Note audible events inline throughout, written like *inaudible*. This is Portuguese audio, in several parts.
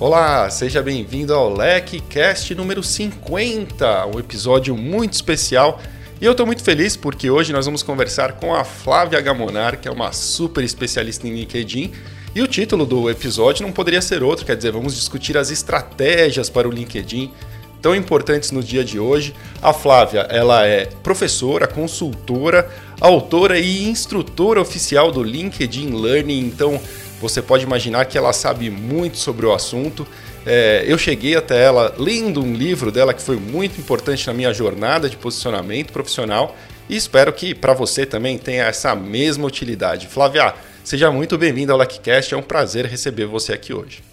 Olá, seja bem-vindo ao LecCast número 50, um episódio muito especial. E eu estou muito feliz porque hoje nós vamos conversar com a Flávia Gamonar, que é uma super especialista em LinkedIn. E o título do episódio não poderia ser outro, quer dizer, vamos discutir as estratégias para o LinkedIn tão importantes no dia de hoje. A Flávia, ela é professora, consultora, autora e instrutora oficial do LinkedIn Learning, então você pode imaginar que ela sabe muito sobre o assunto. É, eu cheguei até ela lendo um livro dela que foi muito importante na minha jornada de posicionamento profissional e espero que para você também tenha essa mesma utilidade. Flávia, seja muito bem-vinda ao LackCast, é um prazer receber você aqui hoje.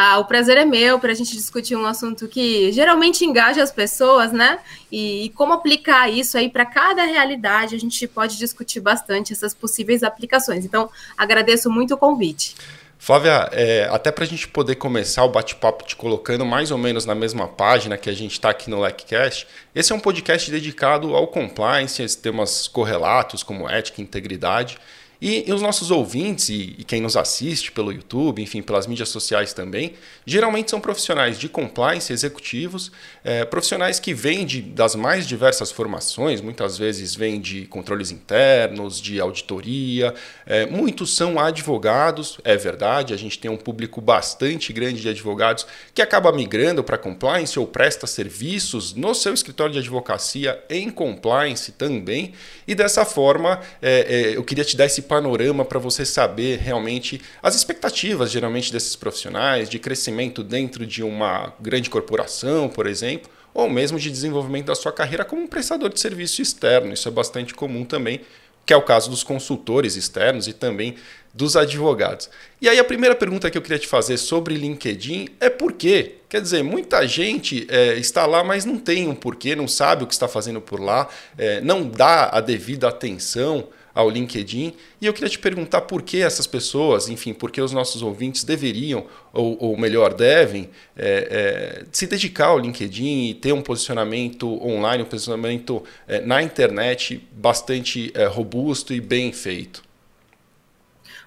Ah, o prazer é meu para a gente discutir um assunto que geralmente engaja as pessoas, né? E, e como aplicar isso aí para cada realidade, a gente pode discutir bastante essas possíveis aplicações. Então, agradeço muito o convite. Flávia, é, até para a gente poder começar o bate-papo te colocando mais ou menos na mesma página que a gente está aqui no LecCast, esse é um podcast dedicado ao compliance, temas correlatos como ética e integridade. E, e, os nossos ouvintes e, e, quem nos assiste pelo YouTube, enfim, pelas mídias sociais também, geralmente são profissionais de compliance, executivos, é, profissionais que vêm de, das mais diversas formações, muitas vezes vêm de controles internos, de auditoria, é, muitos são advogados, é verdade, a gente tem um público bastante grande de advogados que acaba migrando para compliance ou presta serviços no seu escritório de advocacia em compliance também, e dessa forma é, é eu queria te dar esse panorama para você saber realmente as expectativas, geralmente, desses profissionais, de crescimento dentro de uma grande corporação, por exemplo, ou mesmo de desenvolvimento da sua carreira como um prestador de serviço externo. Isso é bastante comum também, que é o caso dos consultores externos e também dos advogados. E aí a primeira pergunta que eu queria te fazer sobre LinkedIn é por quê? Quer dizer, muita gente é, está lá, mas não tem um porquê, não sabe o que está fazendo por lá, é, não dá a devida atenção ao LinkedIn. E eu queria te perguntar por que essas pessoas, enfim, por que os nossos ouvintes deveriam, ou, ou melhor, devem, é, é, se dedicar ao LinkedIn e ter um posicionamento online, um posicionamento é, na internet bastante é, robusto e bem feito.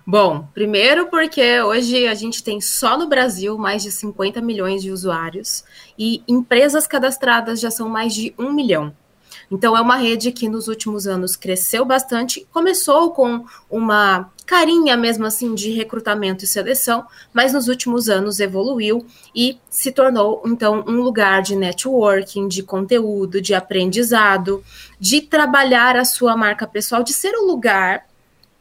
Bom, primeiro porque hoje a gente tem só no Brasil mais de 50 milhões de usuários e empresas cadastradas já são mais de um milhão. Então, é uma rede que nos últimos anos cresceu bastante, começou com uma carinha mesmo assim de recrutamento e seleção, mas nos últimos anos evoluiu e se tornou então um lugar de networking, de conteúdo, de aprendizado, de trabalhar a sua marca pessoal, de ser o lugar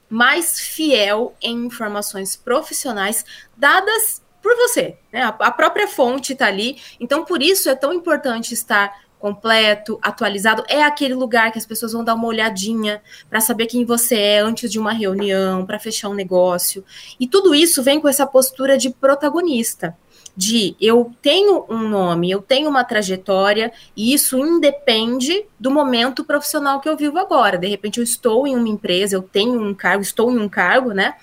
mais fiel em informações profissionais dadas por você, né? A própria fonte está ali, então por isso é tão importante estar completo, atualizado, é aquele lugar que as pessoas vão dar uma olhadinha para saber quem você é antes de uma reunião, para fechar um negócio. E tudo isso vem com essa postura de protagonista, de eu tenho um nome, eu tenho uma trajetória, e isso independe do momento profissional que eu vivo agora. De repente eu estou em uma empresa, eu tenho um cargo, estou em um cargo, né?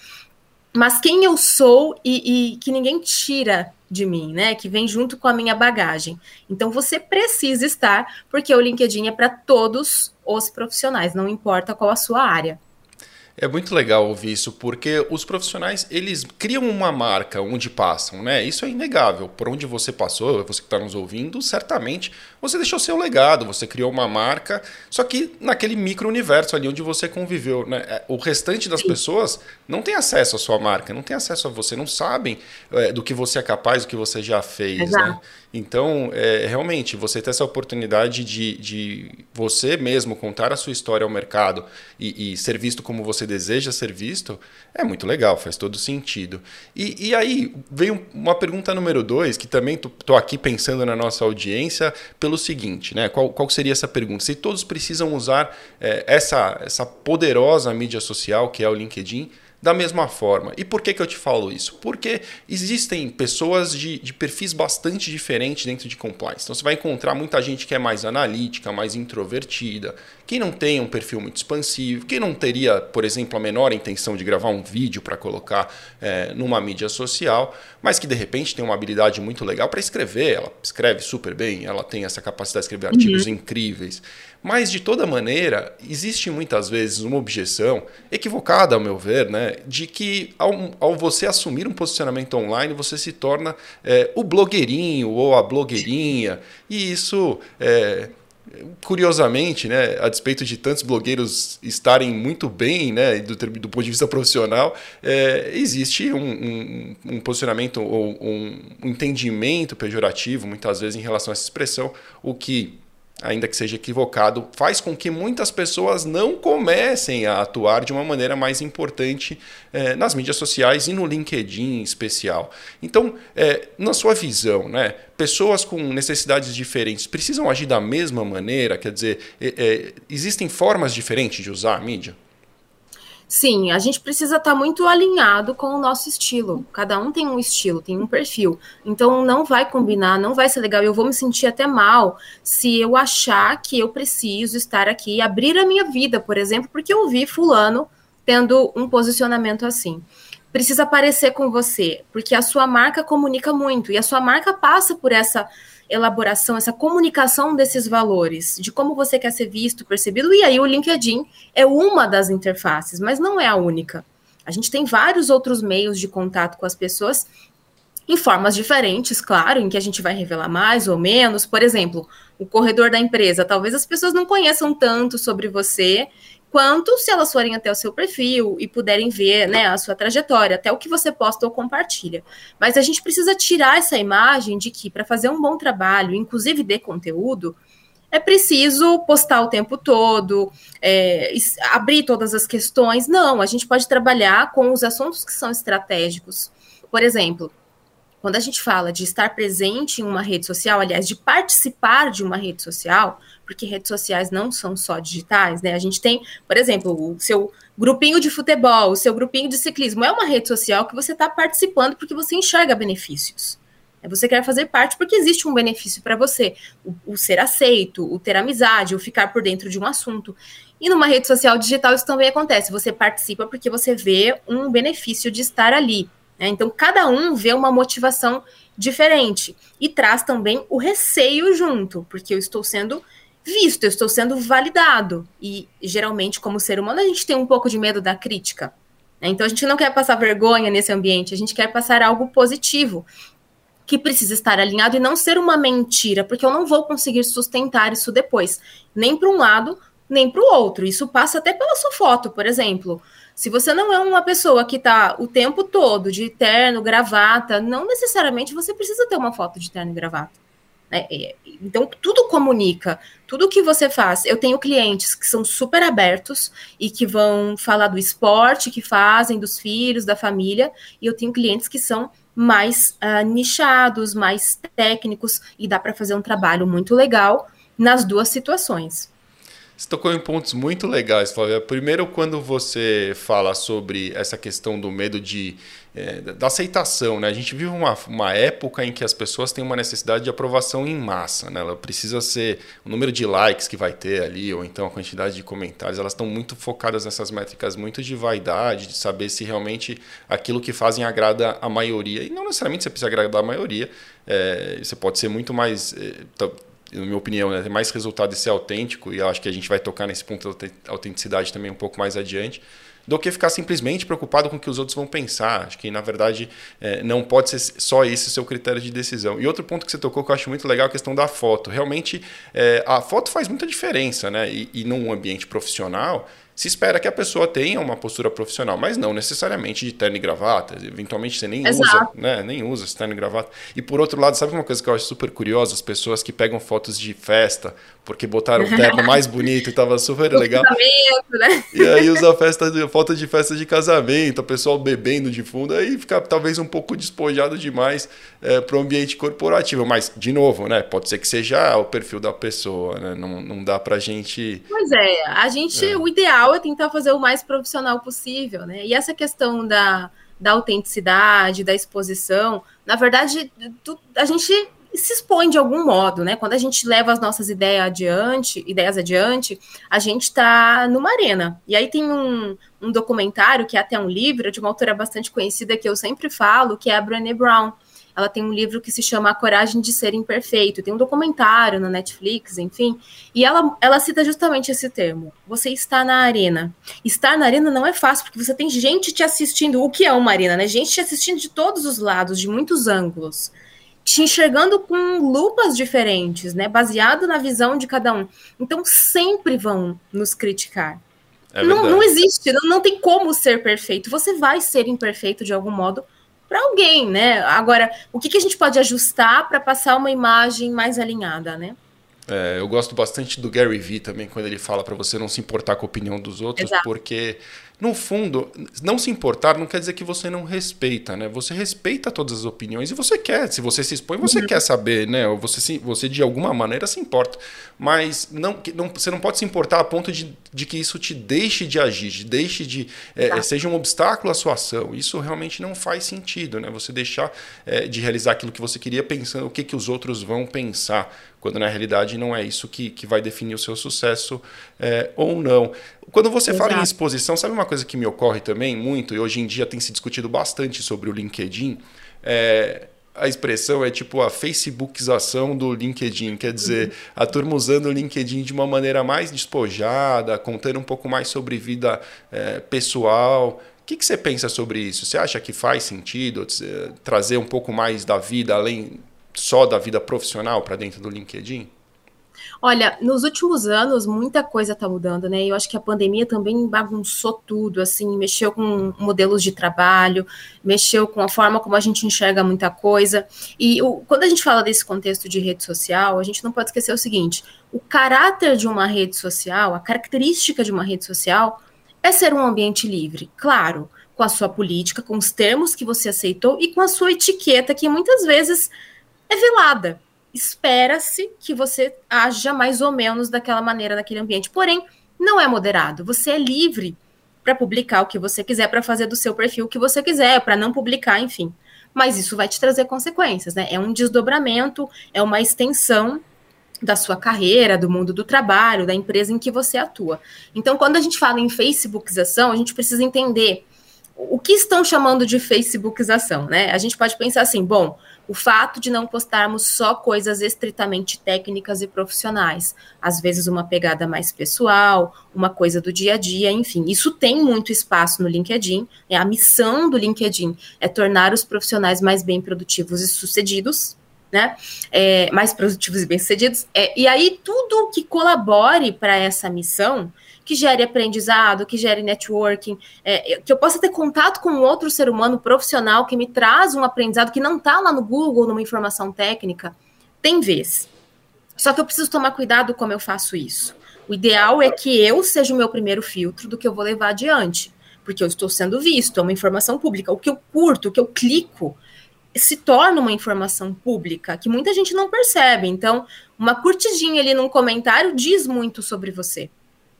Mas quem eu sou e, e que ninguém tira de mim, né? Que vem junto com a minha bagagem. Então você precisa estar, porque o LinkedIn é para todos os profissionais, não importa qual a sua área. É muito legal ouvir isso, porque os profissionais, eles criam uma marca onde passam, né? Isso é inegável. Por onde você passou, você que está nos ouvindo, certamente você deixou seu legado, você criou uma marca, só que naquele micro-universo ali onde você conviveu, né? É, o restante das Sim. pessoas não tem acesso à sua marca, não tem acesso a você, não sabem é, do que você é capaz, do que você já fez, né? Né? Então, é, realmente, você ter essa oportunidade de, de você mesmo contar a sua história ao mercado e, e, ser visto como você deseja ser visto, é muito legal, faz todo sentido. E, e aí, veio uma pergunta número dois, que também estou aqui pensando na nossa audiência, pelo seguinte, né? Qual, qual seria essa pergunta? Se todos precisam usar é, essa, essa poderosa mídia social que é o LinkedIn, da mesma forma. E por que, que eu te falo isso? Porque existem pessoas de, de perfis bastante diferentes dentro de compliance. Então você vai encontrar muita gente que é mais analítica, mais introvertida, quem não tem um perfil muito expansivo, quem não teria, por exemplo, a menor intenção de gravar um vídeo para colocar é, numa mídia social, mas que de repente tem uma habilidade muito legal para escrever. Ela escreve super bem, ela tem essa capacidade de escrever artigos uhum. incríveis. Mas, de toda maneira, existe muitas vezes uma objeção, equivocada ao meu ver, né? De que ao, ao você assumir um posicionamento online, você se torna é, o blogueirinho ou a blogueirinha, e isso é, curiosamente, né, a despeito de tantos blogueiros estarem muito bem, né, do, do ponto de vista profissional, é, existe um, um, um, posicionamento ou um entendimento pejorativo, muitas vezes, em relação a essa expressão, o que ainda que seja equivocado, faz com que muitas pessoas não comecem a atuar de uma maneira mais importante é, nas mídias sociais e no LinkedIn em especial. Então, é, na sua visão, né, pessoas com necessidades diferentes precisam agir da mesma maneira? Quer dizer, é, existem formas diferentes de usar a mídia? Sim, a gente precisa estar tá muito alinhado com o nosso estilo. Cada um tem um estilo, tem um perfil. Então não vai combinar, não vai ser legal. Eu vou me sentir até mal se eu achar que eu preciso estar aqui e abrir a minha vida, por exemplo, porque eu vi fulano tendo um posicionamento assim. Precisa parecer com você, porque a sua marca comunica muito e a sua marca passa por essa elaboração, essa comunicação desses valores, de como você quer ser visto, percebido, e aí o LinkedIn é uma das interfaces, mas não é a única. A gente tem vários outros meios de contato com as pessoas em formas diferentes, claro, em que a gente vai revelar mais ou menos. Por exemplo, o corredor da empresa. Talvez as pessoas não conheçam tanto sobre você quanto se elas forem até o seu perfil e puderem ver né, a sua trajetória, até o que você posta ou compartilha. Mas a gente precisa tirar essa imagem de que para fazer um bom trabalho, inclusive de conteúdo, é preciso postar o tempo todo, é, abrir todas as questões. Não, a gente pode trabalhar com os assuntos que são estratégicos. Por exemplo, quando a gente fala de estar presente em uma rede social, aliás, de participar de uma rede social, porque redes sociais não são só digitais, né? A gente tem, por exemplo, o seu grupinho de futebol, o seu grupinho de ciclismo, é uma rede social que você está participando porque você enxerga benefícios. É, você quer fazer parte porque existe um benefício para você, o, o, ser aceito, o ter amizade, o ficar por dentro de um assunto. E numa rede social digital isso também acontece. Você participa porque você vê um benefício de estar ali. Né? Então, cada um vê uma motivação diferente e traz também o receio junto, porque eu estou sendo visto, eu estou sendo validado. E geralmente, como ser humano, a gente tem um pouco de medo da crítica. Né? Então a gente não quer passar vergonha nesse ambiente, a gente quer passar algo positivo. Que precisa estar alinhado e não ser uma mentira, porque eu não vou conseguir sustentar isso depois, nem para um lado, nem para o outro. Isso passa até pela sua foto, por exemplo. Se você não é uma pessoa que está o tempo todo de terno, gravata, não necessariamente você precisa ter uma foto de terno e gravata. Né? Então, tudo comunica, tudo que você faz. Eu tenho clientes que são super abertos e que vão falar do esporte que fazem, dos filhos, da família, e eu tenho clientes que são mais uh, nichados, mais técnicos, e dá para fazer um trabalho muito legal nas duas situações. Você tocou em pontos muito legais, Flávia. Primeiro, quando você fala sobre essa questão do medo de, é, da aceitação, né? A gente vive uma, uma época em que as pessoas têm uma necessidade de aprovação em massa, né? Ela precisa ser o número de likes que vai ter ali, ou então a quantidade de comentários. Elas estão muito focadas nessas métricas muito de vaidade, de saber se realmente aquilo que fazem agrada a maioria. E não necessariamente você precisa agradar a maioria. É, você pode ser muito mais... É, na minha opinião, né, mais resultado de ser autêntico, e acho que a gente vai tocar nesse ponto da autenticidade também um pouco mais adiante, do que ficar simplesmente preocupado com o que os outros vão pensar. Acho que, na verdade, é, não pode ser só esse o seu critério de decisão. E outro ponto que você tocou que eu acho muito legal é a questão da foto. Realmente, é, a foto faz muita diferença, né? E, e num ambiente profissional, se espera que a pessoa tenha uma postura profissional, mas não necessariamente de terno e gravata. Eventualmente você nem Exato. usa, né? Nem usa esse terno e gravata. E por outro lado, sabe uma coisa que eu acho super curiosa? As pessoas que pegam fotos de festa porque botaram o terno mais *laughs* bonito e tava super legal. Né? E aí usa festa de, foto de festa de casamento, o pessoal bebendo de fundo, aí fica talvez um pouco despojado demais é, para o ambiente corporativo. Mas, de novo, né? Pode ser que seja o perfil da pessoa, né? Não, não dá pra gente. Pois é, a gente, é. o ideal é tentar fazer o mais profissional possível, né? E essa questão da, da autenticidade, da exposição, na verdade, tu, a gente se expõe de algum modo, né? Quando a gente leva as nossas ideias adiante, ideias adiante, a gente está numa arena. E aí tem um, um documentário, que é até um livro, de uma autora bastante conhecida que eu sempre falo, que é a Brené Brown. ela tem um livro que se chama A Coragem de Ser Imperfeito, tem um documentário na Netflix, enfim, e ela, ela cita justamente esse termo. Você está na arena. Estar na arena não é fácil, porque você tem gente te assistindo. O que é uma arena, né? Gente te assistindo de todos os lados, de muitos ângulos te enxergando com lupas diferentes, né? Baseado na visão de cada um. Então sempre vão nos criticar. É não, não, existe, não, não tem como ser perfeito. Você vai ser imperfeito de algum modo para alguém, né? Agora, o que, que a gente pode ajustar para passar uma imagem mais alinhada, né? É, eu gosto bastante do Gary Vee também, quando ele fala para você não se importar com a opinião dos outros, Exato. porque no fundo, não se importar não quer dizer que você não respeita, né? Você respeita todas as opiniões e você quer. Se você se expõe, você uhum. quer saber, né? Ou você, você de alguma maneira se importa. Mas não, não, você não pode se importar a ponto de, de que isso te deixe de agir, de deixe de. É, seja um obstáculo à sua ação. Isso realmente não faz sentido, né? Você deixar é, de realizar aquilo que você queria pensando o que, que os outros vão pensar quando na realidade não é isso que, que vai definir o seu sucesso é, ou não. Quando você Exato. fala em exposição, sabe uma coisa que me ocorre também muito, e hoje em dia tem se discutido bastante sobre o LinkedIn? É, a expressão é tipo a facebookização do LinkedIn, quer dizer, uhum. a turma usando o LinkedIn de uma maneira mais despojada, contando um pouco mais sobre vida é, pessoal. O que, que você pensa sobre isso? Você acha que faz sentido é, trazer um pouco mais da vida além só da vida profissional para dentro do LinkedIn? Olha, nos últimos anos muita coisa está mudando, né? Eu acho que a pandemia também bagunçou tudo, assim, mexeu com modelos de trabalho, mexeu com a forma como a gente enxerga muita coisa. E o, quando a gente fala desse contexto de rede social, a gente não pode esquecer o seguinte: o caráter de uma rede social, a característica de uma rede social é ser um ambiente livre, claro, com a sua política, com os termos que você aceitou e com a sua etiqueta que muitas vezes é velada. Espera-se que você haja mais ou menos daquela maneira naquele ambiente. Porém, não é moderado. Você é livre para publicar o que você quiser, para fazer do seu perfil o que você quiser, para não publicar, enfim. Mas isso vai te trazer consequências, né? É um desdobramento, é uma extensão da sua carreira, do mundo do trabalho, da empresa em que você atua. Então, quando a gente fala em Facebookização, a gente precisa entender o que estão chamando de Facebookização, né? A gente pode pensar assim, bom, o fato de não postarmos só coisas estritamente técnicas e profissionais, às vezes uma pegada mais pessoal, uma coisa do dia a dia, enfim, isso tem muito espaço no LinkedIn. É a missão do LinkedIn é tornar os profissionais mais bem produtivos e sucedidos, né? É, mais produtivos e bem sucedidos. É, e aí tudo que colabore para essa missão que gere aprendizado, que gere networking, é, que eu possa ter contato com outro ser humano profissional que me traz um aprendizado que não está lá no Google, numa informação técnica, tem vez. Só que eu preciso tomar cuidado como eu faço isso. O ideal é que eu seja o meu primeiro filtro do que eu vou levar adiante, porque eu estou sendo visto, é uma informação pública. O que eu curto, o que eu clico, se torna uma informação pública que muita gente não percebe. Então, uma curtidinha ali num comentário diz muito sobre você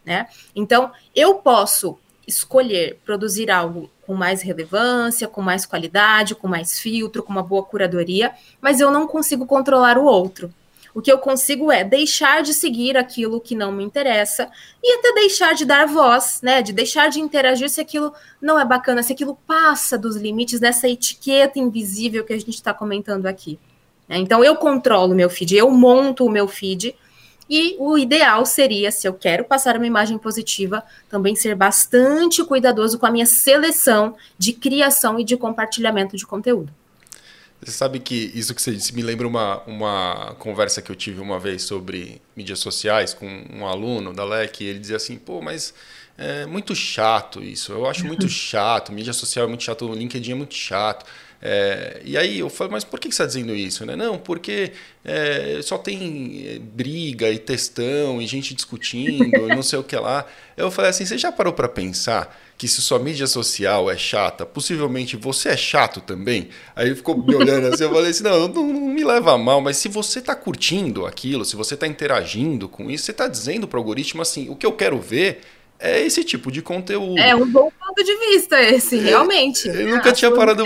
né? Então, eu posso escolher produzir algo com mais relevância, com mais qualidade, com mais filtro, com uma boa curadoria, mas eu não consigo controlar o outro. O que eu consigo é deixar de seguir aquilo que não me interessa e até deixar de dar voz, né? De deixar de interagir se aquilo não é bacana, se aquilo passa dos limites dessa etiqueta invisível que a gente está comentando aqui. Né? Então eu controlo o meu feed, eu monto o meu feed e o ideal seria, se eu quero passar uma imagem positiva, também ser bastante cuidadoso com a minha seleção de criação e de compartilhamento de conteúdo. Você sabe que isso que você disse me lembra uma, uma conversa que eu tive uma vez sobre mídias sociais com um aluno da LEC. E ele dizia assim: pô, mas é muito chato isso. Eu acho muito *laughs* chato. Mídia social é muito chato. O LinkedIn é muito chato. É, e aí eu falo, mas por que você está dizendo isso? Né? Não, porque é, só tem é, briga e textão e gente discutindo e *laughs* não sei o que lá. Eu falei assim, você já parou para pensar que se sua mídia social é chata, possivelmente você é chato também? Aí ele ficou me olhando assim, eu falei assim, não, não, não me leva a mal, mas se você está curtindo aquilo, se você está interagindo com isso, você está dizendo para o algoritmo assim, o que eu quero ver é esse tipo de conteúdo. É um bom ponto de vista esse, realmente. Eu, nunca tinha parado.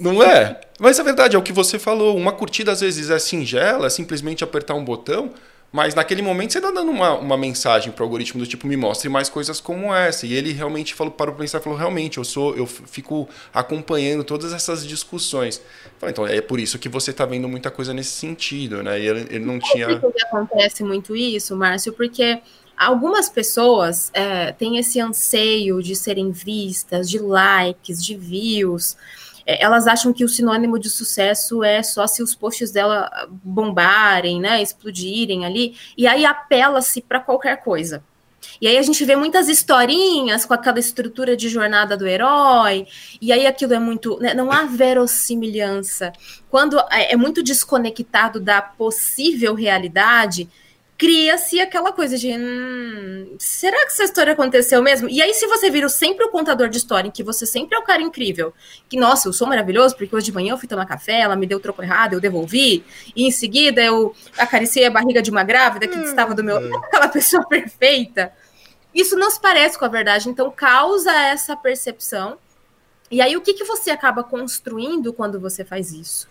Não é? Mas é verdade, é o que você falou. Uma curtida às vezes é singela, é simplesmente apertar um botão, Mas naquele momento você está dando uma, uma mensagem para o algoritmo do tipo, me mostre mais coisas como essa. E ele realmente falou, parou para pensar e falou, realmente, eu sou, eu fico acompanhando todas essas discussões. Então é por isso que você está vendo muita coisa nesse sentido, né? E ele, ele não tinha. Por que acontece muito isso, Márcio? Porque algumas pessoas é, têm esse anseio de serem vistas, de likes, de views. É, elas acham que o sinônimo de sucesso é só se os posts dela bombarem, né, explodirem ali, e aí apela-se para qualquer coisa. E aí a gente vê muitas historinhas com aquela estrutura de jornada do herói, e aí aquilo é muito. Né, não há verossimilhança. Quando é, é muito desconectado da possível realidade, cria-se aquela coisa de hum, será que essa história aconteceu mesmo? E aí, se você vira sempre o contador de história, em que você sempre é o cara incrível, que nossa, eu sou maravilhoso, porque hoje de manhã eu fui tomar café, ela me deu o troco errado, eu devolvi, e em seguida eu acariciei a barriga de uma grávida que hum, estava do meu. É. *laughs* aquela pessoa perfeita. Isso não se parece com a verdade, então causa essa percepção. E aí, o que, que você acaba construindo quando você faz isso?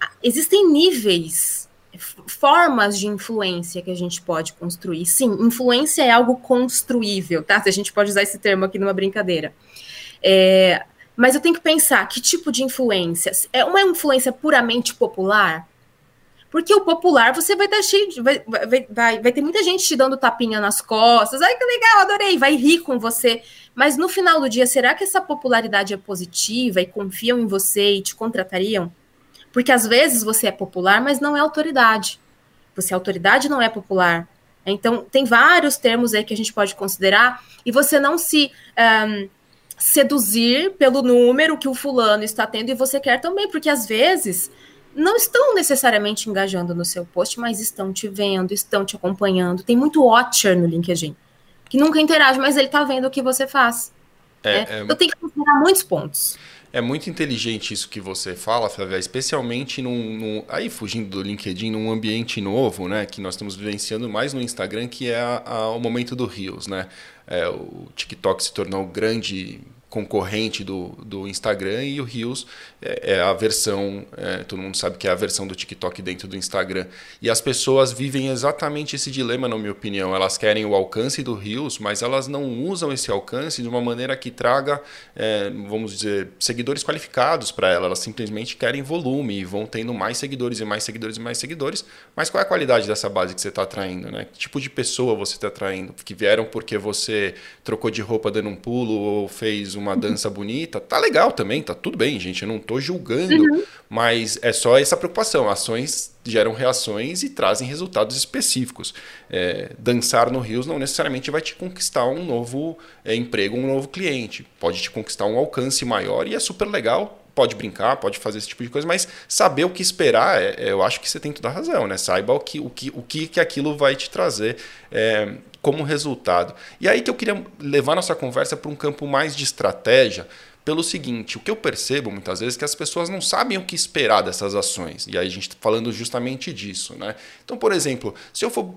Ah, existem níveis formas de influência que a gente pode construir. Sim, influência é algo construível, tá? Se a gente pode usar esse termo aqui numa brincadeira. É, mas eu tenho que pensar que tipo de influência. É uma influência puramente popular? Porque o popular você vai estar cheio de. Vai, vai, vai, vai ter muita gente te dando tapinha nas costas. Ai, que legal, adorei. Vai rir com você. Mas no final do dia, será que essa popularidade é positiva e confiam em você e te contratariam? Porque às vezes você é popular, mas não é autoridade. Você é autoridade não é popular. Então, tem vários termos aí que a gente pode considerar, e você não se um, seduzir pelo número que o fulano está tendo e você quer também, porque às vezes não estão necessariamente engajando no seu post, mas estão te vendo, estão te acompanhando. Tem muito watcher no LinkedIn, que nunca interage, mas ele está vendo o que você faz. É, né? é... Então tem que considerar muitos pontos. É muito inteligente isso que você fala, Flávia, especialmente num, num, aí fugindo do LinkedIn, num ambiente novo, né, que nós estamos vivenciando mais no Instagram, que é a, a, o momento do Reels, né? É, o TikTok se tornou grande concorrente do, do Instagram e o Reels é, é a versão, é, todo mundo sabe que é a versão do TikTok dentro do Instagram. E as pessoas vivem exatamente esse dilema, na minha opinião. Elas querem o alcance do Reels, mas elas não usam esse alcance de uma maneira que traga, é, vamos dizer, seguidores qualificados para ela. Elas simplesmente querem volume e vão tendo mais seguidores e mais seguidores e mais seguidores. Mas qual é a qualidade dessa base que você está atraindo? Né? Que tipo de pessoa você está atraindo? Que vieram porque você trocou de roupa dando um pulo ou fez um uma dança bonita, tá legal também, tá tudo bem, gente. Eu não tô julgando, uhum. mas é só essa preocupação. Ações geram reações e trazem resultados específicos. É, dançar no Rios não necessariamente vai te conquistar um novo é, emprego, um novo cliente. Pode te conquistar um alcance maior e é super legal. Pode brincar, pode fazer esse tipo de coisa, mas saber o que esperar, é, é eu acho que você tem toda a razão, né? Saiba o que, o que, o que, que aquilo vai te trazer é, como resultado. E aí que eu queria levar nossa conversa para um campo mais de estratégia, pelo seguinte, o que eu percebo muitas vezes é que as pessoas não sabem o que esperar dessas ações. E aí a gente está falando justamente disso. Né? Então, por exemplo, se eu for,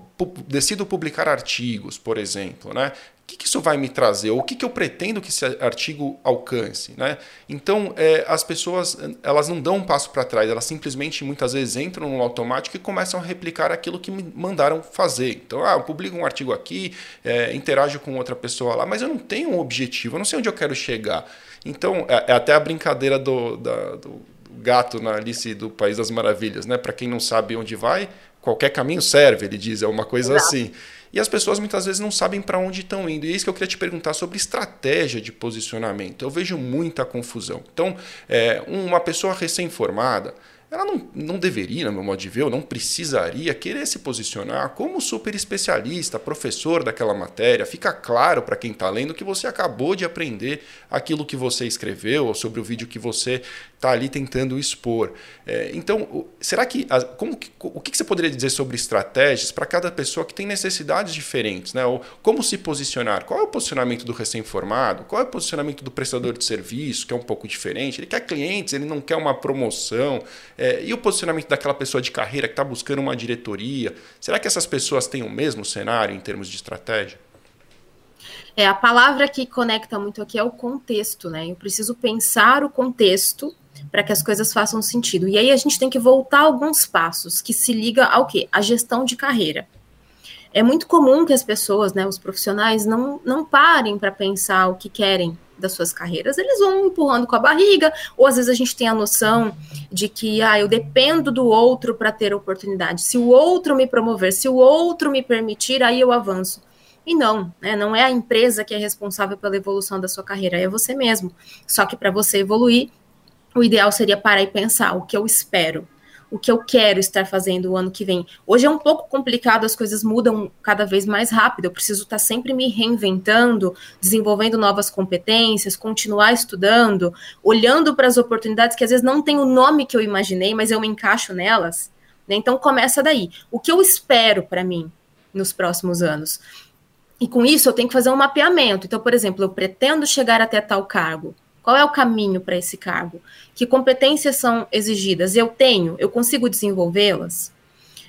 decido publicar artigos, por exemplo, né? o que, que, isso vai me trazer? Ou o que, que eu pretendo que esse artigo alcance? Né? Então, é, as pessoas elas não dão um passo para trás, elas simplesmente muitas vezes entram no automático e começam a replicar aquilo que me mandaram fazer. Então, ah, eu publico um artigo aqui, é, interajo com outra pessoa lá, mas eu não tenho um objetivo, eu não sei onde eu quero chegar. Então, é, é até a brincadeira do, da, do gato na Alice do País das Maravilhas. Né? Para quem não sabe onde vai, qualquer caminho serve, ele diz, é uma coisa Exato. assim. E as pessoas muitas vezes não sabem para onde estão indo. E é isso que eu queria te perguntar sobre estratégia de posicionamento. Eu vejo muita confusão. Então, é, uma pessoa recém-formada, ela não, não deveria, no meu modo de ver, ou não precisaria querer se posicionar como super especialista, professor daquela matéria. Fica claro para quem está lendo que você acabou de aprender aquilo que você escreveu ou sobre o vídeo que você está ali tentando expor. É, então, será que, como, o que você poderia dizer sobre estratégias para cada pessoa que tem necessidades diferentes? Né? Ou como se posicionar? Qual é o posicionamento do recém-formado? Qual é o posicionamento do prestador de serviço, que é um pouco diferente? Ele quer clientes, ele não quer uma promoção. É, e o posicionamento daquela pessoa de carreira que está buscando uma diretoria? Será que essas pessoas têm o mesmo cenário em termos de estratégia? É, a palavra que conecta muito aqui é o contexto, né? Eu preciso pensar o contexto para que as coisas façam sentido. E aí a gente tem que voltar alguns passos que se liga ao quê? A gestão de carreira. é muito comum que as pessoas, né, os profissionais, não, não parem para pensar o que querem das suas carreiras, eles vão empurrando com a barriga, ou às vezes a gente tem a noção de que ah, eu dependo do outro para ter oportunidade. Se o outro me promover, se o outro me permitir, aí eu avanço. E não, né, não é a empresa que é responsável pela evolução da sua carreira, é você mesmo. Só que para você evoluir, o ideal seria parar e pensar o que eu espero, o que eu quero estar fazendo o ano que vem. Hoje é um pouco complicado, as coisas mudam cada vez mais rápido. Eu preciso estar sempre me reinventando, desenvolvendo novas competências, continuar estudando, olhando para as oportunidades que às vezes não tem o nome que eu imaginei, mas eu me encaixo nelas. Né? Então começa daí. O que eu espero para mim nos próximos anos? E com isso eu tenho que fazer um mapeamento. Então, por exemplo, eu pretendo chegar até tal cargo. Qual é o caminho para esse cargo? Que competências são exigidas? Eu tenho? Eu consigo desenvolvê-las?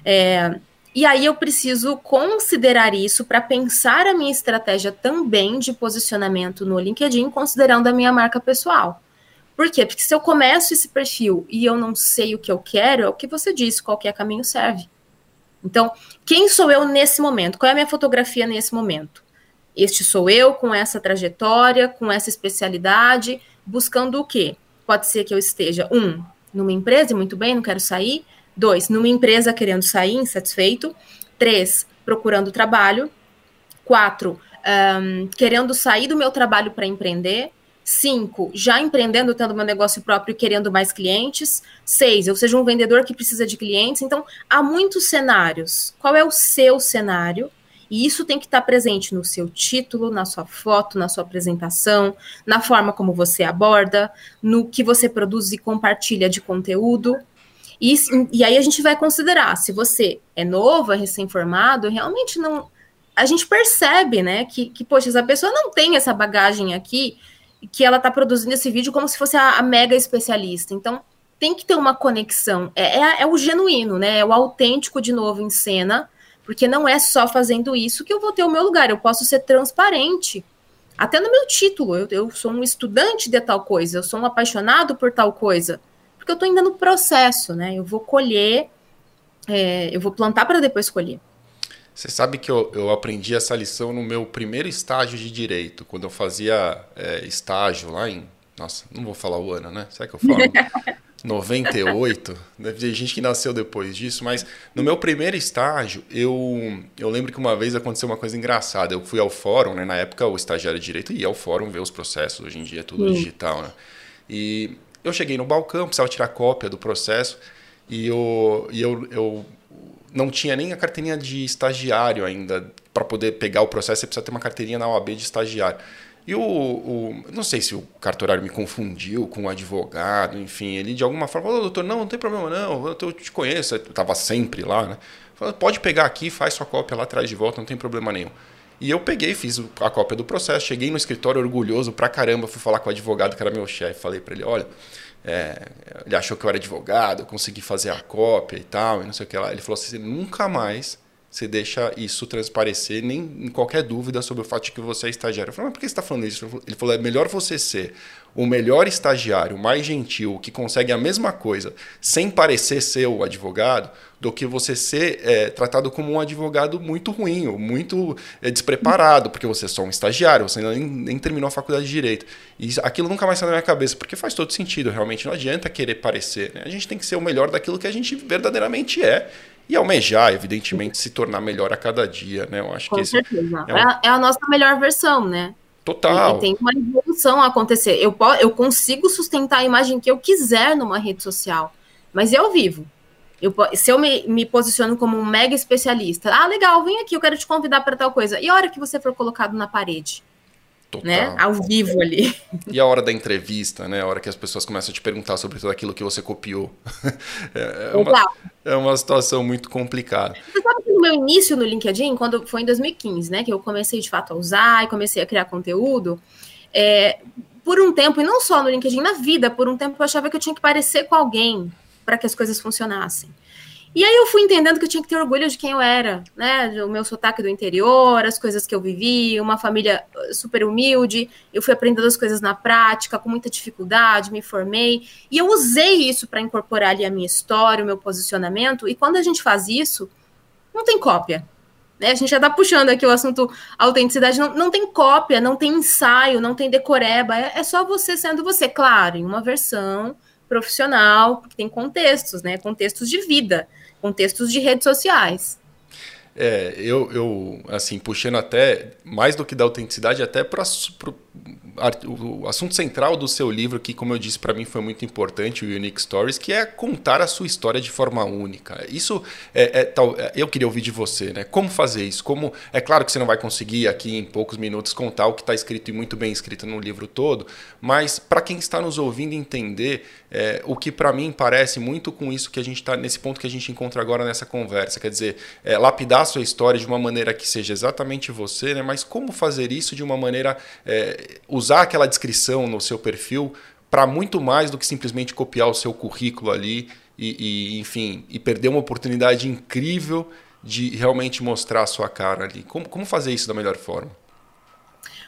É, e aí eu preciso considerar isso para pensar a minha estratégia também de posicionamento no LinkedIn, considerando a minha marca pessoal. Por quê? Porque se eu começo esse perfil e eu não sei o que eu quero, é o que você disse, qualquer caminho serve. Então, quem sou eu nesse momento? Qual é a minha fotografia nesse momento? Este sou eu com essa trajetória, com essa especialidade, buscando o quê? Pode ser que eu esteja, um, numa empresa muito bem, não quero sair. Dois, numa empresa querendo sair, insatisfeito. Três, procurando trabalho. Quatro, um, querendo sair do meu trabalho para empreender. Cinco, já empreendendo, tendo meu negócio próprio e querendo mais clientes. Seis, eu seja um vendedor que precisa de clientes. Então, há muitos cenários. Qual é o seu cenário? E isso tem que estar presente no seu título, na sua foto, na sua apresentação, na forma como você aborda, no que você produz e compartilha de conteúdo. E, e aí a gente vai considerar, se você é novo, é recém-formado, realmente não. A gente percebe, né, que, que, poxa, essa pessoa não tem essa bagagem aqui, que ela está produzindo esse vídeo como se fosse a, a, mega especialista. Então, tem que ter uma conexão. É, é, é o genuíno, né? É o autêntico de novo em cena porque não é só fazendo isso que eu vou ter o meu lugar, eu posso ser transparente. Até no meu título, eu, eu sou um estudante de tal coisa, eu sou um apaixonado por tal coisa. Porque eu estou ainda no processo, né? Eu vou colher, é, eu vou plantar para depois colher. Você sabe que eu, eu, aprendi essa lição no meu primeiro estágio de direito, quando eu fazia é, estágio lá em. Nossa, não vou falar o ano, né? Será que eu falo? *laughs* 98, deve ter gente que nasceu depois disso, mas no meu primeiro estágio, eu, eu lembro que uma vez aconteceu uma coisa engraçada. Eu fui ao fórum, né? Na época o estagiário de direito ia ao fórum ver os processos, hoje em dia é tudo hum. digital, né? E eu cheguei no balcão, precisava tirar cópia do processo, e eu, e eu, eu não tinha nem a carteirinha de estagiário ainda. Para poder pegar o processo, você precisa ter uma carteirinha na OAB de estagiário. E o, o, não sei se o cartorário me confundiu com o advogado, enfim, ele de alguma forma falou, doutor, não, não tem problema não, eu te conheço, eu estava sempre lá, né? Falou, pode pegar aqui, faz sua cópia lá atrás de volta, não tem problema nenhum. E eu peguei, fiz a cópia do processo, cheguei no escritório orgulhoso pra caramba, fui falar com o advogado que era meu chefe, falei para ele, olha, é, ele achou que eu era advogado, eu consegui fazer a cópia e tal, e não sei o que lá. Ele falou assim, nunca mais você deixa isso transparecer, nem em qualquer dúvida sobre o fato de que você é estagiário. Eu falei, mas por que você está falando isso? Ele falou, é melhor você ser o melhor estagiário, mais gentil, que consegue a mesma coisa, sem parecer ser o advogado, do que você ser é, tratado como um advogado muito ruim, muito é, despreparado, porque você é só um estagiário, você nem, nem terminou a faculdade de Direito. E aquilo nunca mais sai na minha cabeça, porque faz todo sentido, realmente. Não adianta querer parecer. Né? A gente tem que ser o melhor daquilo que a gente verdadeiramente é e almejar, evidentemente, se tornar melhor a cada dia, né? Eu acho Com que certeza. É, um... é, a nossa melhor versão, né? Total. E, e, tem uma evolução a acontecer. Eu, eu consigo sustentar a imagem que eu quiser numa rede social, mas eu vivo. Eu, se eu me, me posiciono como um mega especialista, ah, legal, vem aqui, eu quero te convidar para tal coisa. E a hora que você for colocado na parede? Total. Né? Ao vivo ali. E a hora da entrevista, né? A hora que as pessoas começam a te perguntar sobre tudo aquilo que você copiou. *laughs* é, é uma, é uma situação muito complicada. Você sabe que no meu início no LinkedIn, quando foi em 2015, né? Que eu comecei de fato a usar e comecei a criar conteúdo. É, por um tempo, e não só no LinkedIn, na vida, por um tempo eu achava que eu tinha que parecer com alguém para que as coisas funcionassem. E aí eu fui entendendo que eu tinha que ter orgulho de quem eu era, né? O meu sotaque do interior, as coisas que eu vivi, uma família uh, super humilde. Eu fui aprendendo as coisas na prática, com muita dificuldade, me formei. E eu usei isso para incorporar ali a minha história, o meu posicionamento. E quando a gente faz isso, não tem cópia. Né? A gente já está puxando aqui o assunto autenticidade. Não, não tem cópia, não tem ensaio, não tem decoreba. É, é só você sendo você, claro, em uma versão profissional, porque tem contextos, né? Contextos de vida, contextos de redes sociais. É, eu, eu, assim, puxando até, mais do que da autenticidade, até para o assunto central do seu livro, que, como eu disse, para mim foi muito importante, o Unique Stories, que é contar a sua história de forma única. Isso é, é, tal, é, eu queria ouvir de você, né? Como fazer isso? Como é claro que você não vai conseguir aqui em poucos minutos contar o que está escrito e muito bem escrito no livro todo, mas para quem está nos ouvindo entender é, o que para mim parece muito com isso que a gente está nesse ponto que a gente encontra agora nessa conversa, quer dizer, é, lapidar a sua história de uma maneira que seja exatamente você, né? Mas como fazer isso de uma maneira é, usar aquela descrição no seu perfil para muito mais do que simplesmente copiar o seu currículo ali e, e, enfim, e perder uma oportunidade incrível de realmente mostrar a sua cara ali. Como, como fazer isso da melhor forma?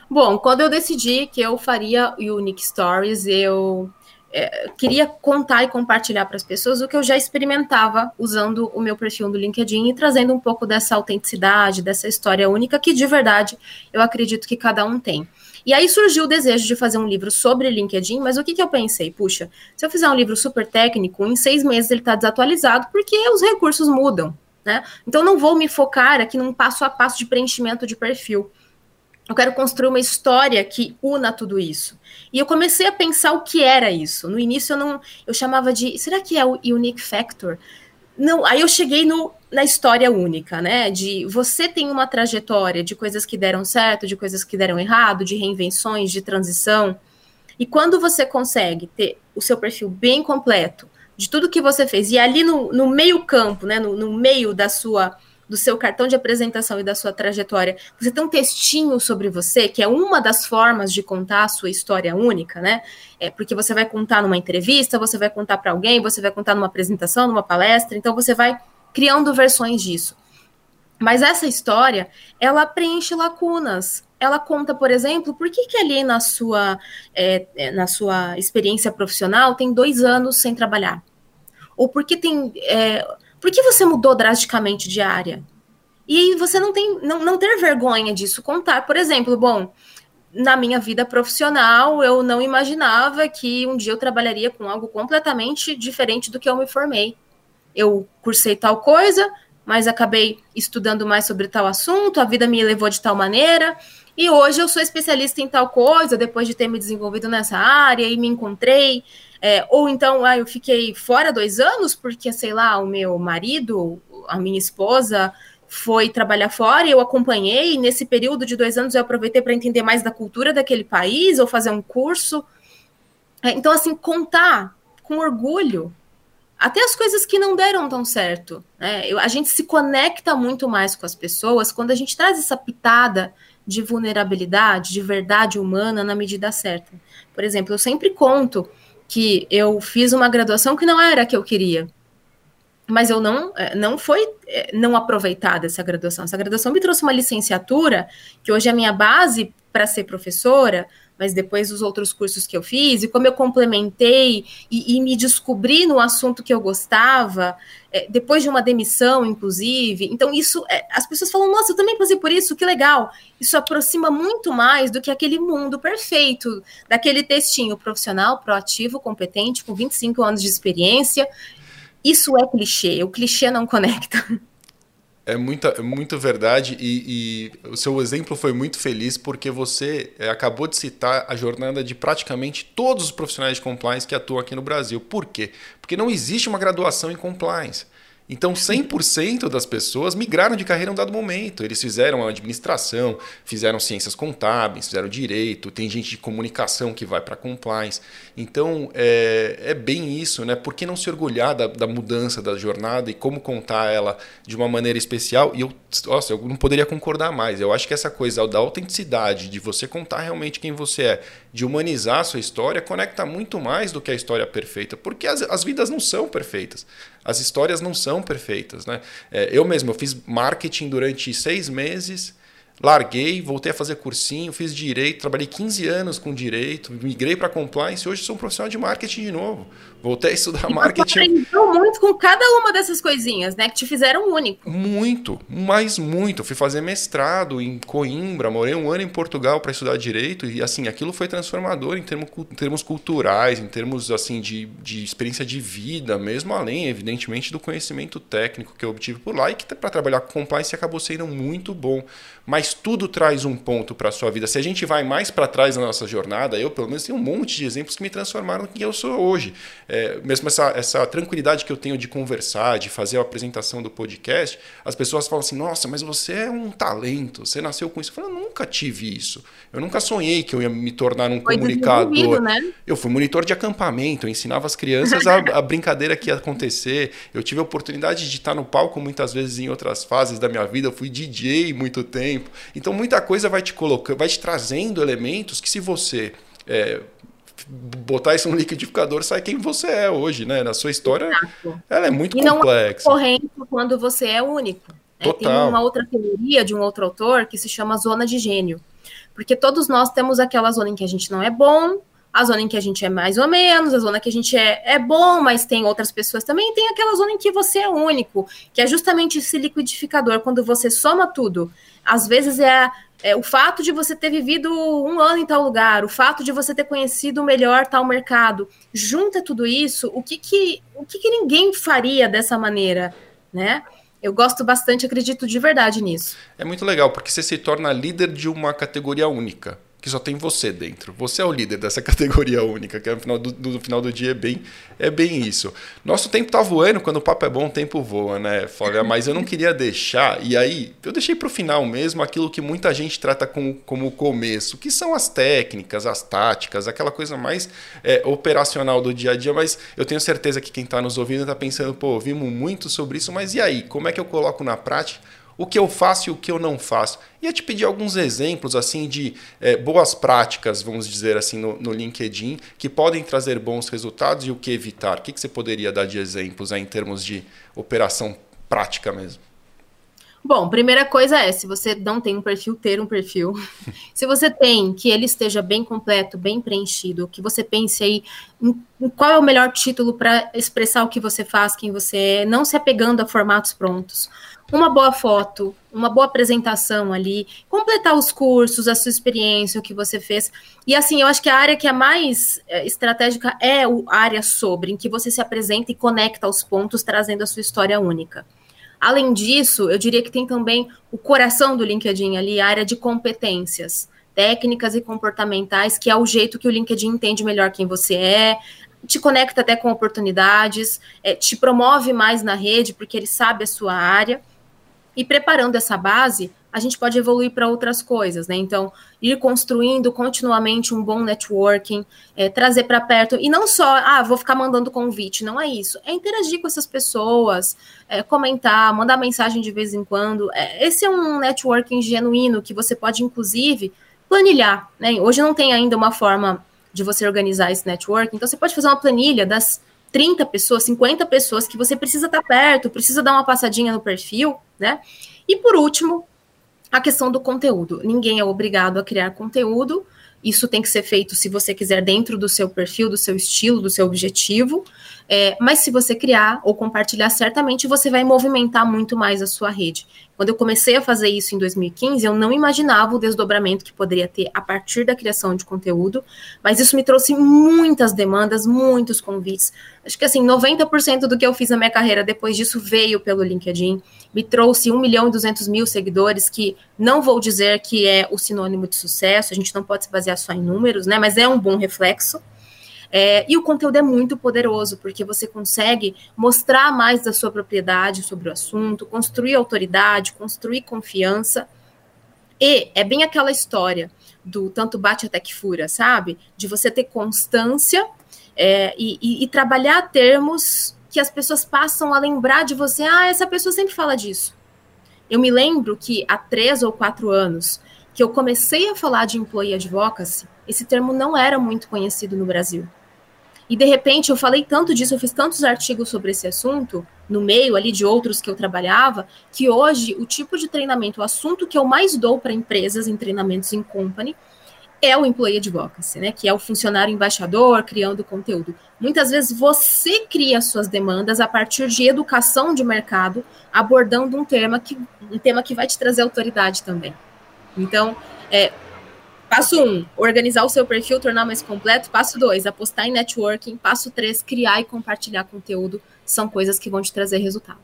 Bom, quando eu decidi que eu faria Unique Stories, eu é, queria contar e compartilhar para as pessoas o que eu já experimentava usando o meu perfil do LinkedIn e trazendo um pouco dessa autenticidade, dessa história única que de verdade eu acredito que cada um tem. E aí surgiu o desejo de fazer um livro sobre LinkedIn, mas o que, que eu pensei? Puxa, se eu fizer um livro super técnico, em seis meses ele está desatualizado porque os recursos mudam, né? Então não vou me focar aqui num passo a passo de preenchimento de perfil. Eu quero construir uma história que una tudo isso. E eu comecei a pensar o que era isso. No início eu não, eu chamava de, será que é o unique factor? Não, aí eu cheguei no, na história única, né? De você tem uma trajetória de coisas que deram certo, de coisas que deram errado, de reinvenções, de transição. E quando você consegue ter o seu perfil bem completo de tudo que você fez, e ali no, no meio campo, né? No, no meio da sua do seu cartão de apresentação e da sua trajetória, você tem um textinho sobre você, que é uma das formas de contar a sua história única, né? É porque você vai contar numa entrevista, você vai contar para alguém, você vai contar numa apresentação, numa palestra, então você vai criando versões disso. Mas essa história, ela preenche lacunas. Ela conta, por exemplo, por que, que ali na sua, é, é na sua experiência profissional tem dois anos sem trabalhar? Ou por que tem. É, por que você mudou drasticamente de área? E você não tem, não, não ter vergonha disso, contar, por exemplo, bom, na minha vida profissional, eu não imaginava que um dia eu trabalharia com algo completamente diferente do que eu me formei. Eu cursei tal coisa, mas acabei estudando mais sobre tal assunto, a vida me levou de tal maneira, e hoje eu sou especialista em tal coisa, depois de ter me desenvolvido nessa área e me encontrei é, ou então, ah, eu fiquei fora dois anos porque, sei lá, o meu marido, a minha esposa, foi trabalhar fora e eu acompanhei. E nesse período de dois anos eu aproveitei para entender mais da cultura daquele país ou fazer um curso. É, então, assim, contar com orgulho até as coisas que não deram tão certo. Né? Eu, a gente se conecta muito mais com as pessoas quando a gente traz essa pitada de vulnerabilidade, de verdade humana na medida certa. Por exemplo, eu sempre conto que eu fiz uma graduação que não era a que eu queria. Mas eu não, é, não foi é, não aproveitada essa graduação. Essa graduação me trouxe uma licenciatura, que hoje é a minha base para ser professora, mas depois os outros cursos que eu fiz, e como eu complementei e, e me descobri no assunto que eu gostava, é, depois de uma demissão, inclusive. Então, isso, é, as pessoas falam, nossa, eu também passei por isso, que legal. Isso aproxima muito mais do que aquele mundo perfeito, daquele textinho profissional, proativo, competente, com 25 anos de experiência. Isso é clichê, o clichê não conecta. É, muita, é muito verdade e, e, o seu exemplo foi muito feliz porque você é, acabou de citar a jornada de praticamente todos os profissionais de compliance que atuam aqui no Brasil. Por quê? Porque não existe uma graduação em compliance. Então, 100% das pessoas migraram de carreira em um dado momento. Eles fizeram administração, fizeram ciências contábeis, fizeram direito, tem gente de comunicação que vai para compliance. Então, é, é, bem isso, né? Por que não se orgulhar da, da, mudança da jornada e como contar ela de uma maneira especial? E eu, nossa, eu não poderia concordar mais. Eu acho que essa coisa da autenticidade, de você contar realmente quem você é, de humanizar a sua história, conecta muito mais do que a história perfeita, porque as, as vidas não são perfeitas. As histórias não são perfeitas. Né? É, eu mesmo eu fiz marketing durante seis meses larguei, voltei a fazer cursinho, fiz direito, trabalhei 15 anos com direito, migrei para compliance e hoje sou um profissional de marketing de novo. Voltei a estudar e marketing. Você aprendeu muito com cada uma dessas coisinhas, né? Que te fizeram único. Muito, mas muito. Fui fazer mestrado em Coimbra, morei um ano em Portugal para estudar direito e assim, aquilo foi transformador em termos, em termos culturais, em termos assim de, de experiência de vida, mesmo além, evidentemente, do conhecimento técnico que eu obtive por lá e que para trabalhar com compliance acabou sendo muito bom. Mas tudo traz um ponto para a sua vida. Se a gente vai mais para trás na nossa jornada, eu pelo menos tenho um monte de exemplos que me transformaram no que eu sou hoje. É, mesmo essa, essa tranquilidade que eu tenho de conversar, de fazer a apresentação do podcast, as pessoas falam assim: nossa, mas você é um talento, você nasceu com isso. Eu falo, eu nunca tive isso. Eu nunca sonhei que eu ia me tornar um Foi comunicador. Né? Eu fui monitor de acampamento, eu ensinava as crianças a, a brincadeira que ia acontecer. Eu tive a oportunidade de estar no palco muitas vezes em outras fases da minha vida. Eu fui DJ muito tempo. Então muita coisa vai te colocando, vai te trazendo elementos que se você é, botar isso no liquidificador, sai quem você é hoje, né? Na sua história, Exato. ela é muito e complexa. Não é corrente quando você é único. Né? Tem uma outra teoria de um outro autor que se chama zona de gênio. Porque todos nós temos aquela zona em que a gente não é bom, a zona em que a gente é mais ou menos, a zona que a gente é, é bom, mas tem outras pessoas também, tem aquela zona em que você é único, que é justamente esse liquidificador, quando você soma tudo. Às vezes é, é o fato de você ter vivido um ano em tal lugar, o fato de você ter conhecido melhor tal mercado. Junta tudo isso, o que que, o que, que ninguém faria dessa maneira, né? Eu gosto bastante, acredito de verdade nisso. É muito legal, porque você se torna líder de uma categoria única que só tem você dentro. Você é o líder dessa *laughs* categoria única, que no final do, do, final do dia é bem, é bem isso. Nosso tempo tá voando, quando o papo é bom, o tempo voa, né, Flávia? Mas eu não queria deixar, e aí eu deixei para o final mesmo aquilo que muita gente trata como, como o começo, que são as técnicas, as táticas, aquela coisa mais é, operacional do dia a dia, mas eu tenho certeza que quem está nos ouvindo está pensando, pô, ouvimos muito sobre isso, mas e aí? Como é que eu coloco na prática? O que eu faço e o que eu não faço. Ia te pedir alguns exemplos assim de é, boas práticas, vamos dizer assim, no, no, LinkedIn, que podem trazer bons resultados e o que evitar. O que, que você poderia dar de exemplos aí, em termos de operação prática mesmo? Bom, primeira coisa é, se você não tem um perfil, ter um perfil. *laughs* se você tem, que ele esteja bem completo, bem preenchido, que você pense aí em, em qual é o melhor título para expressar o que você faz, quem você é, não se apegando a formatos prontos uma boa foto, uma boa apresentação ali, completar os cursos, a sua experiência, o que você fez. E assim, eu acho que a área que é mais é, estratégica é a área sobre, em que você se apresenta e conecta os pontos, trazendo a sua história única. Além disso, eu diria que tem também o coração do LinkedIn ali, a área de competências técnicas e comportamentais, que é o jeito que o LinkedIn entende melhor quem você é, te conecta até com oportunidades, é, te promove mais na rede, porque ele sabe a sua área. E preparando essa base, a gente pode evoluir para outras coisas, né? Então, ir construindo continuamente um bom networking, é, trazer para perto, e não só, ah, vou ficar mandando convite, não é isso. É interagir com essas pessoas, é, comentar, mandar mensagem de vez em quando. É, esse é um networking genuíno que você pode, inclusive, planilhar, né? Hoje não tem ainda uma forma de você organizar esse networking, então você pode fazer uma planilha das 30 pessoas, 50 pessoas que você precisa estar perto, precisa dar uma passadinha no perfil, né? E por último, a questão do conteúdo. Ninguém é obrigado a criar conteúdo. Isso tem que ser feito se você quiser dentro do seu perfil, do seu estilo, do seu objetivo. É, mas se você criar ou compartilhar, certamente você vai movimentar muito mais a sua rede. Quando eu comecei a fazer isso em 2015, eu não imaginava o desdobramento que poderia ter a partir da criação de conteúdo, mas isso me trouxe muitas demandas, muitos convites. Acho que assim, 90% do que eu fiz na minha carreira depois disso veio pelo LinkedIn. Me trouxe 1 milhão e 200 mil seguidores, que não vou dizer que é o sinônimo de sucesso, a gente não pode se basear só em números, né? Mas é um bom reflexo. É, e o conteúdo é muito poderoso, porque você consegue mostrar mais da sua propriedade sobre o assunto, construir autoridade, construir confiança. E é bem aquela história do tanto bate até que fura, sabe? De você ter constância é, e, e, e trabalhar termos que as pessoas passam a lembrar de você. Ah, essa pessoa sempre fala disso. Eu me lembro que há três ou quatro anos que eu comecei a falar de employee advocacy, esse termo não era muito conhecido no Brasil. E de repente eu falei tanto disso, eu fiz tantos artigos sobre esse assunto, no meio ali de outros que eu trabalhava, que hoje o tipo de treinamento, o assunto que eu mais dou para empresas em treinamentos em company é o employee advocacy, né? Que é o funcionário embaixador criando conteúdo. Muitas vezes você cria suas demandas a partir de educação de mercado, abordando um tema que um tema que vai te trazer autoridade também. Então, é, passo um, organizar o seu perfil, tornar mais completo. Passo dois, apostar em networking. Passo três, criar e compartilhar conteúdo. São coisas que vão te trazer resultado.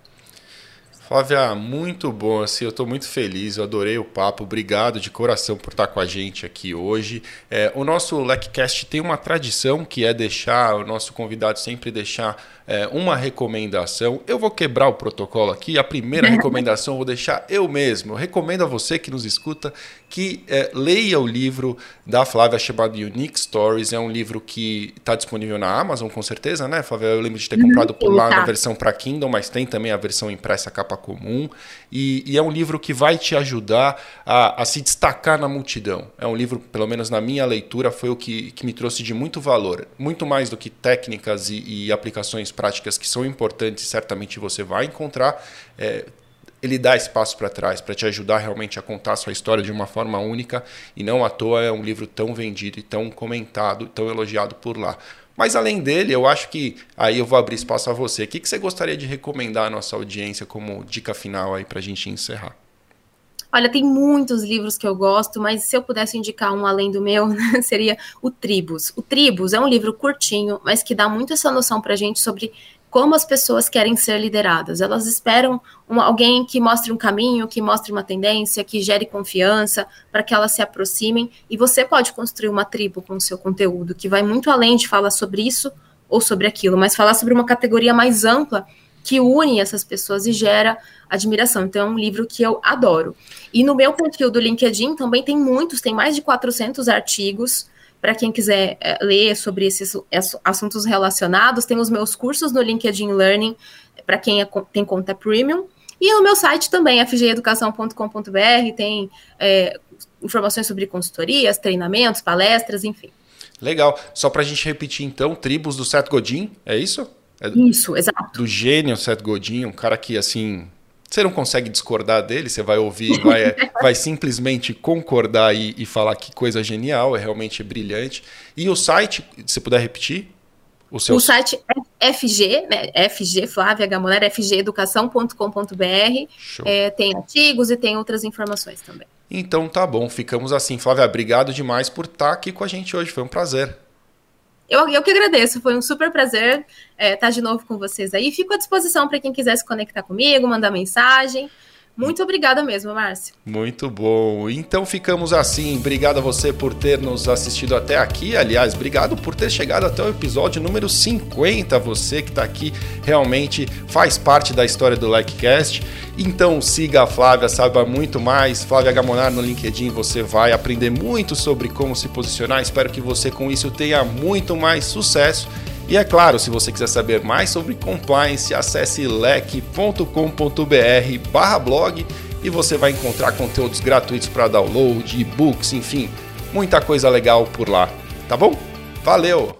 Flávia, muito bom, assim, eu estou muito feliz, eu adorei o papo, obrigado de coração por estar com a gente aqui hoje. É, o nosso LecCast tem uma tradição que é deixar, o nosso convidado sempre deixar é, uma recomendação. Eu vou quebrar o protocolo aqui, a primeira *laughs* recomendação eu vou deixar eu mesmo. Eu recomendo a você que nos escuta que é, leia o livro da Flávia chamado Unique Stories, é um livro que está disponível na Amazon, com certeza, né, Flávia? Eu lembro de ter comprado por lá na versão para Kindle, mas tem também a versão impressa capa capa comum, e, e, é um livro que vai te ajudar a, a, se destacar na multidão. É um livro, pelo menos na minha leitura, foi o que, que me trouxe de muito valor. Muito mais do que técnicas e, e aplicações práticas que são importantes, certamente você vai encontrar. É, ele dá espaço para trás para te ajudar realmente a contar a sua história de uma forma única e não à toa é um livro tão vendido e tão comentado, tão elogiado por lá. Mas além dele, eu acho que aí eu vou abrir espaço a você. O que, que você gostaria de recomendar à nossa audiência como dica final aí para a gente encerrar? Olha, tem muitos livros que eu gosto, mas se eu pudesse indicar um além do meu, *laughs* né, seria o Tribus. O Tribus é um livro curtinho, mas que dá muito essa noção para a gente sobre como as pessoas querem ser lideradas. Elas esperam um, alguém que mostre um caminho, que mostre uma tendência, que gere confiança, para que elas se aproximem. E você pode construir uma tribo com o seu conteúdo, que vai muito além de falar sobre isso ou sobre aquilo, mas falar sobre uma categoria mais ampla que une essas pessoas e gera admiração. Então, é um livro que eu adoro. E no meu perfil do LinkedIn também tem muitos, tem mais de 400 artigos para quem quiser é, ler sobre esses assuntos relacionados, tem os meus cursos no LinkedIn Learning, para quem é, tem conta premium. E no meu site também, fgeducação.com.br, tem é, informações sobre consultorias, treinamentos, palestras, enfim. Legal. Só para a gente repetir, então, Tribos do Seth Godin, é isso? É isso, exato. Do gênio Seth Godin, um cara que, assim, você não consegue discordar dele, você vai ouvir, vai, *laughs* vai simplesmente concordar e, e, falar que coisa genial, é realmente brilhante. E o site, se puder repetir? O, seu... o site é FG, né? FG, Flávia Gamoner, fgeducação.com.br. É, tem artigos e tem outras informações também. Então tá bom, ficamos assim. Flávia, obrigado demais por estar aqui com a gente hoje, foi um prazer. Eu, eu que agradeço, foi um super prazer é, estar de novo com vocês aí. Fico à disposição para quem quiser se conectar comigo, mandar mensagem. Muito obrigada mesmo, Márcio. Muito bom. Então ficamos assim. Obrigado a você por ter nos assistido até aqui. Aliás, obrigado por ter chegado até o episódio número 50. Você que está aqui realmente faz parte da história do LikeCast. Então siga a Flávia, saiba muito mais. Flávia Gamonar no LinkedIn, você vai aprender muito sobre como se posicionar. Espero que você com isso tenha muito mais sucesso. E é claro, se você quiser saber mais sobre compliance, acesse lec.com.br barra blog e você vai encontrar conteúdos gratuitos para download, e-books, enfim, muita coisa legal por lá. Tá bom? Valeu!